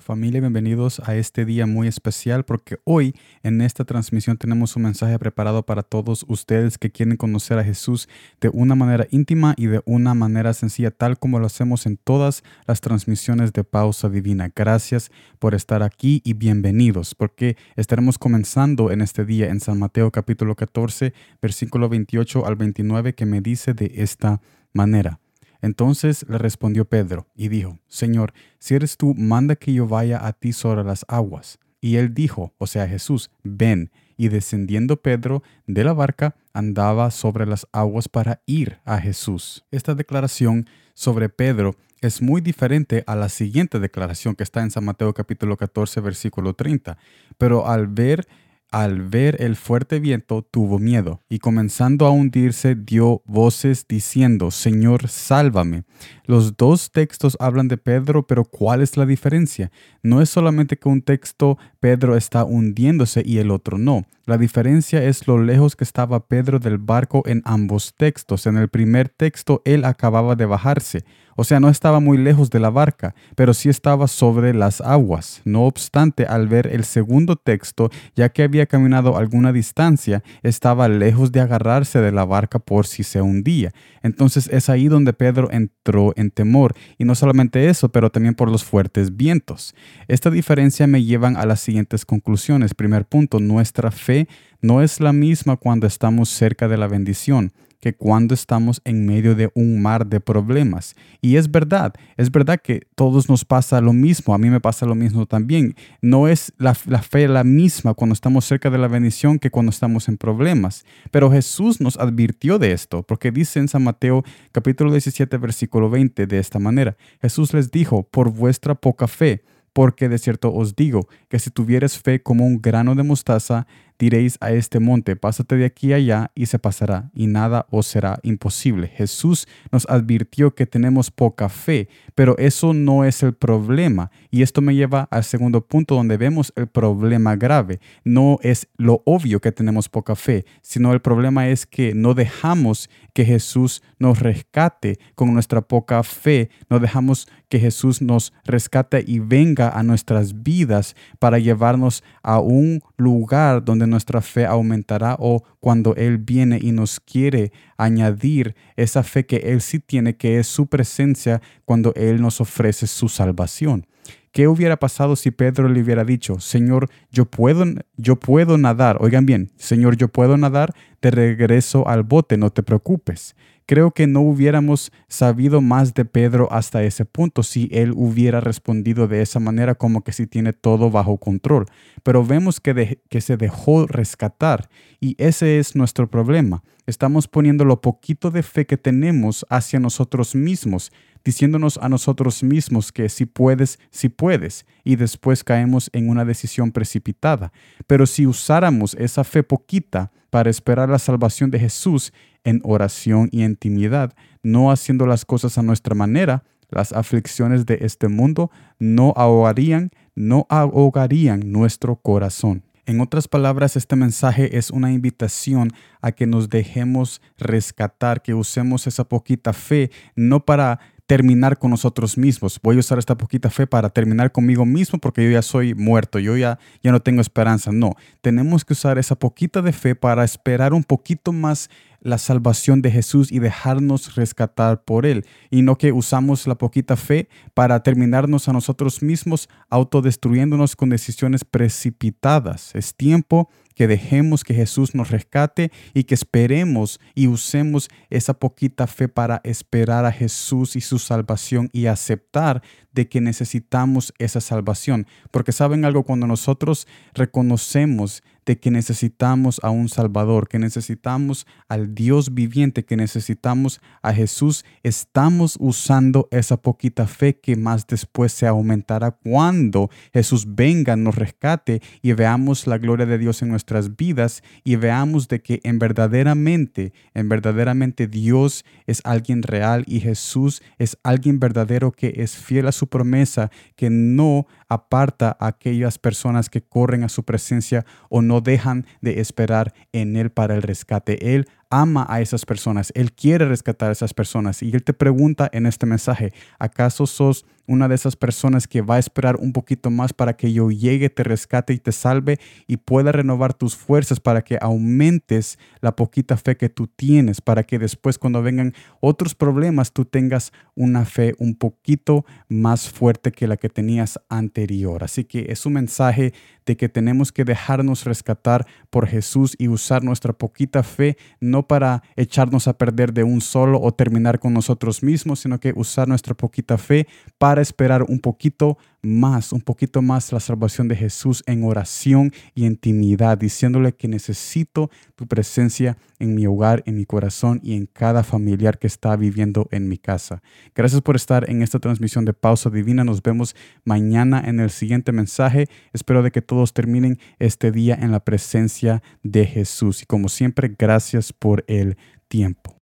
Familia, bienvenidos a este día muy especial porque hoy en esta transmisión tenemos un mensaje preparado para todos ustedes que quieren conocer a Jesús de una manera íntima y de una manera sencilla, tal como lo hacemos en todas las transmisiones de Pausa Divina. Gracias por estar aquí y bienvenidos porque estaremos comenzando en este día en San Mateo capítulo 14, versículo 28 al 29 que me dice de esta manera. Entonces le respondió Pedro y dijo, Señor, si eres tú, manda que yo vaya a ti sobre las aguas. Y él dijo, o sea, Jesús, ven. Y descendiendo Pedro de la barca, andaba sobre las aguas para ir a Jesús. Esta declaración sobre Pedro es muy diferente a la siguiente declaración que está en San Mateo capítulo 14, versículo 30. Pero al ver al ver el fuerte viento tuvo miedo y comenzando a hundirse dio voces diciendo, Señor, sálvame. Los dos textos hablan de Pedro, pero ¿cuál es la diferencia? No es solamente que un texto Pedro está hundiéndose y el otro no. La diferencia es lo lejos que estaba Pedro del barco en ambos textos. En el primer texto él acababa de bajarse, o sea, no estaba muy lejos de la barca, pero sí estaba sobre las aguas. No obstante, al ver el segundo texto, ya que había caminado alguna distancia, estaba lejos de agarrarse de la barca por si se hundía. Entonces es ahí donde Pedro entró en temor, y no solamente eso, pero también por los fuertes vientos. Esta diferencia me lleva a las siguientes conclusiones. Primer punto, nuestra fe no es la misma cuando estamos cerca de la bendición que cuando estamos en medio de un mar de problemas. Y es verdad, es verdad que todos nos pasa lo mismo, a mí me pasa lo mismo también. No es la, fe la misma cuando estamos cerca de la bendición que cuando estamos en problemas. Pero Jesús nos advirtió de esto, porque dice en San Mateo capítulo 17 versículo 20 de esta manera, Jesús les dijo, por vuestra poca fe, porque de cierto os digo que si tuvieres fe como un grano de mostaza, diréis a este monte, pásate de aquí allá y se pasará, y nada os será imposible. Jesús nos advirtió que tenemos poca fe, pero eso no es el problema. Y esto me lleva al segundo punto donde vemos el problema grave. No es lo obvio que tenemos poca fe, sino el problema es que no dejamos que Jesús nos rescate con nuestra poca fe, no dejamos que Jesús nos rescate y venga a nuestras vidas para llevarnos a un lugar donde nuestra fe aumentará o cuando Él viene y nos quiere añadir esa fe que Él sí tiene, que es su presencia cuando Él nos ofrece su salvación. ¿Qué hubiera pasado si Pedro le hubiera dicho, Señor, yo puedo, yo puedo nadar? Oigan bien, Señor, yo puedo nadar, de regreso al bote, no te preocupes. Creo que no hubiéramos sabido más de Pedro hasta ese punto si él hubiera respondido de esa manera como que si tiene todo bajo control. Pero vemos que, se dejó rescatar y ese es nuestro problema. Estamos poniendo lo poquito de fe que tenemos hacia nosotros mismos, diciéndonos a nosotros mismos que si puedes, si puedes, y después caemos en una decisión precipitada. Pero si usáramos esa fe poquita para esperar la salvación de Jesús en oración y intimidad, no haciendo las cosas a nuestra manera, las aflicciones de este mundo no ahogarían, no ahogarían nuestro corazón. En otras palabras, este mensaje es una invitación a que nos dejemos rescatar, que usemos esa poquita fe, no para terminar con nosotros mismos. Voy a usar esta poquita fe para terminar conmigo mismo porque yo ya soy muerto, yo ya, ya no tengo esperanza. No, tenemos que usar esa poquita de fe para esperar un poquito más la salvación de Jesús y dejarnos rescatar por Él. Y no que usamos la poquita fe para terminarnos a nosotros mismos autodestruyéndonos con decisiones precipitadas. Es tiempo que dejemos que Jesús nos rescate y que esperemos y usemos esa poquita fe para esperar a Jesús y su salvación y aceptar de que necesitamos esa salvación. Porque saben algo, cuando nosotros reconocemos de que necesitamos a un Salvador, que necesitamos al Dios viviente, que necesitamos a Jesús, estamos usando esa poquita fe que más después se aumentará cuando Jesús venga, nos rescate y veamos la gloria de Dios en nuestras vidas y veamos de que en verdaderamente, en verdaderamente Dios es alguien real y Jesús es alguien verdadero que es fiel a su promesa, que no aparta a aquellas personas que corren a su presencia o no dejan de esperar en Él para el rescate. Él ama a esas personas, Él quiere rescatar a esas personas y Él te pregunta en este mensaje, ¿acaso sos una de esas personas que va a esperar un poquito más para que yo llegue, te rescate y te salve y pueda renovar tus fuerzas para que aumentes la poquita fe que tú tienes, para que después cuando vengan otros problemas tú tengas una fe un poquito más fuerte que la que tenías anterior. Así que es un mensaje de que tenemos que dejarnos rescatar por Jesús y usar nuestra poquita fe para echarnos a perder de un solo o terminar con nosotros mismos, sino que usar nuestra poquita fe para esperar un poquito más, un poquito más la salvación de Jesús en oración y intimidad, diciéndole que necesito tu presencia en mi hogar, en mi corazón y en cada familiar que está viviendo en mi casa. Gracias por estar en esta transmisión de Pausa Divina. Nos vemos mañana en el siguiente mensaje. Espero de que todos terminen este día en la presencia de Jesús. Y como siempre, gracias por el tiempo.